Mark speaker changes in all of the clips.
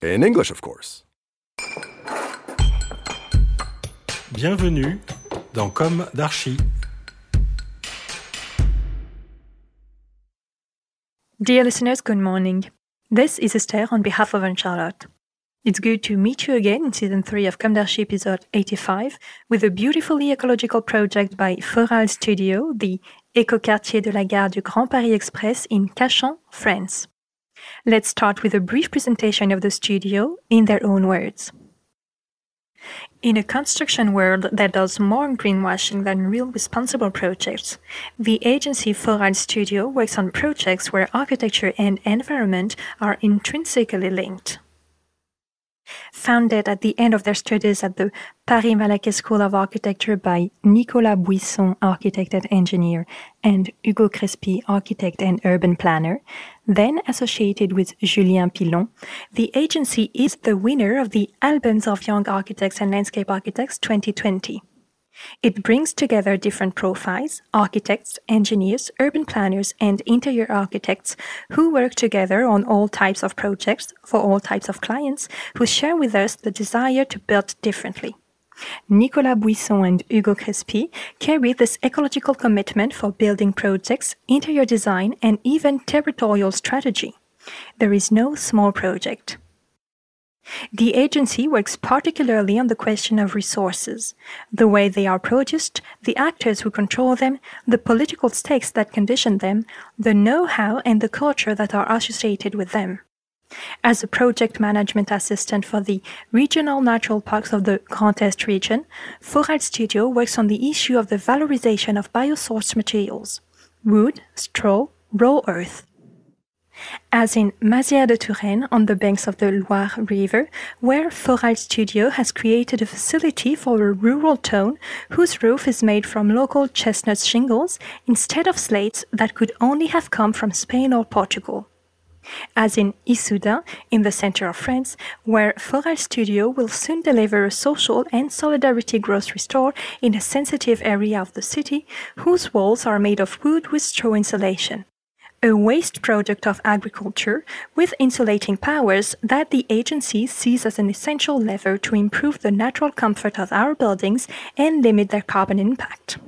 Speaker 1: In English, of course.
Speaker 2: Bienvenue dans Comme d'Archi.
Speaker 3: Dear listeners, good morning. This is Esther on behalf of Anne-Charlotte. It's good to meet you again in season 3 of Comdarchi episode 85 with a beautifully ecological project by Forall Studio, the écoquartier de la gare du Grand Paris Express in Cachan, France. Let's start with a brief presentation of the studio in their own words. In a construction world that does more greenwashing than real responsible projects, the agency Forall Studio works on projects where architecture and environment are intrinsically linked. Founded at the end of their studies at the Paris Malaquais School of Architecture by Nicolas Bouisson, architect and engineer, and Hugo Crespy, architect and urban planner, then associated with Julien Pilon, the agency is the winner of the Albums of Young Architects and Landscape Architects 2020. It brings together different profiles, architects, engineers, urban planners, and interior architects who work together on all types of projects for all types of clients who share with us the desire to build differently. Nicolas Bouisson and Hugo Crespy carry this ecological commitment for building projects, interior design, and even territorial strategy. There is no small project. The agency works particularly on the question of resources, the way they are produced, the actors who control them, the political stakes that condition them, the know how and the culture that are associated with them. As a project management assistant for the regional natural parks of the Grand Est region, Forall Studio works on the issue of the valorization of biosourced materials wood, straw, raw earth. As in Mazières de Touraine on the banks of the Loire River, where Forall Studio has created a facility for a rural town whose roof is made from local chestnut shingles instead of slates that could only have come from Spain or Portugal. As in Issoudun, in the center of France, where Forall Studio will soon deliver a social and solidarity grocery store in a sensitive area of the city, whose walls are made of wood with straw insulation a waste product of agriculture with insulating powers that the agency sees as an essential lever to improve the natural comfort of our buildings and limit their carbon impact.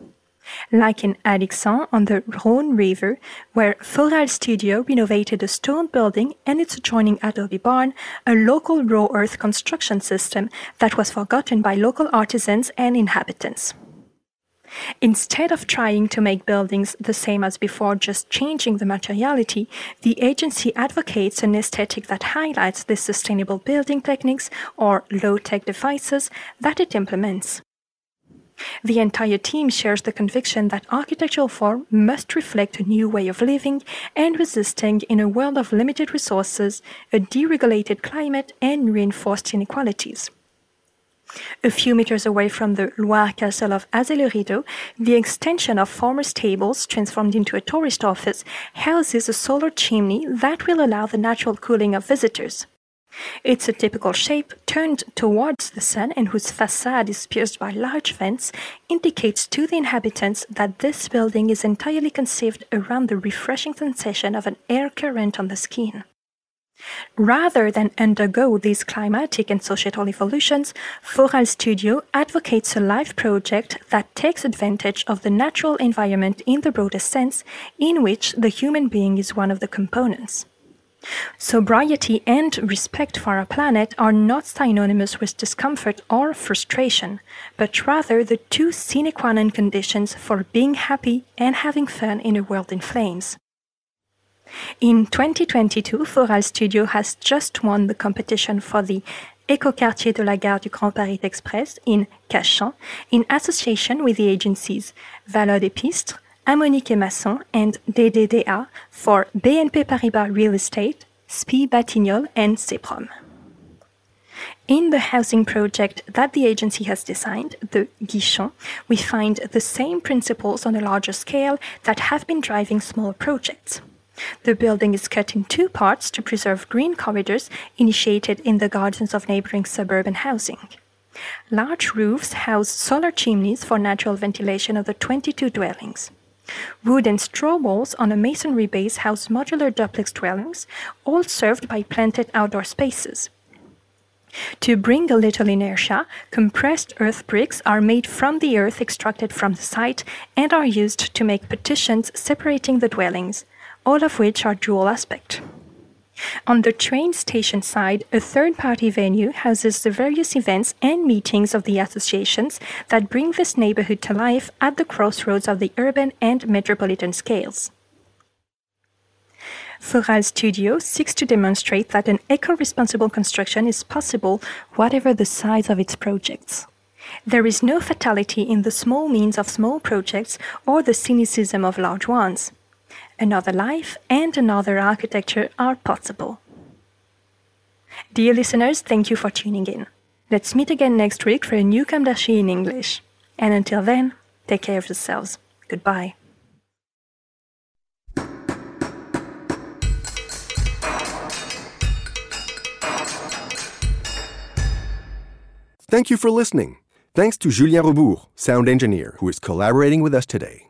Speaker 3: Like in Alixan on the Rhône River, where Forall Studio renovated a stone building and its adjoining adobe barn, a local raw earth construction system that was forgotten by local artisans and inhabitants. Instead of trying to make buildings the same as before, just changing the materiality, the agency advocates an aesthetic that highlights the sustainable building techniques or low tech devices that it implements. The entire team shares the conviction that architectural form must reflect a new way of living and resisting in a world of limited resources, a deregulated climate, and reinforced inequalities. A few meters away from the Loire castle of Azay-le-Rideau, the extension of former stables, transformed into a tourist office, houses a solar chimney that will allow the natural cooling of visitors. It's a typical shape turned towards the sun and whose facade is pierced by large vents indicates to the inhabitants that this building is entirely conceived around the refreshing sensation of an air current on the skin. Rather than undergo these climatic and societal evolutions, Forall Studio advocates a life project that takes advantage of the natural environment in the broadest sense, in which the human being is one of the components. Sobriety and respect for our planet are not synonymous with discomfort or frustration, but rather the two sine qua non conditions for being happy and having fun in a world in flames. In 2022, Forall Studio has just won the competition for the Écoquartier de la Gare du Grand Paris Express in Cachan in association with the agencies Valeurs des Pistres, Ammonique et Masson, and DDDA for BNP Paribas Real Estate, SPI Batignolles, and CEPROM. In the housing project that the agency has designed, the Guichon, we find the same principles on a larger scale that have been driving small projects. The building is cut in two parts to preserve green corridors initiated in the gardens of neighboring suburban housing. Large roofs house solar chimneys for natural ventilation of the 22 dwellings. Wood and straw walls on a masonry base house modular duplex dwellings, all served by planted outdoor spaces. To bring a little inertia, compressed earth bricks are made from the earth extracted from the site and are used to make partitions separating the dwellings, all of which are dual aspect. On the train station side, a third party venue houses the various events and meetings of the associations that bring this neighborhood to life at the crossroads of the urban and metropolitan scales. Forall Studio seeks to demonstrate that an eco responsible construction is possible, whatever the size of its projects. There is no fatality in the small means of small projects or the cynicism of large ones another life, and another architecture are possible. Dear listeners, thank you for tuning in. Let's meet again next week for a new d'Archi in English. And until then, take care of yourselves. Goodbye.
Speaker 1: Thank you for listening. Thanks to Julien Rebours, sound engineer, who is collaborating with us today.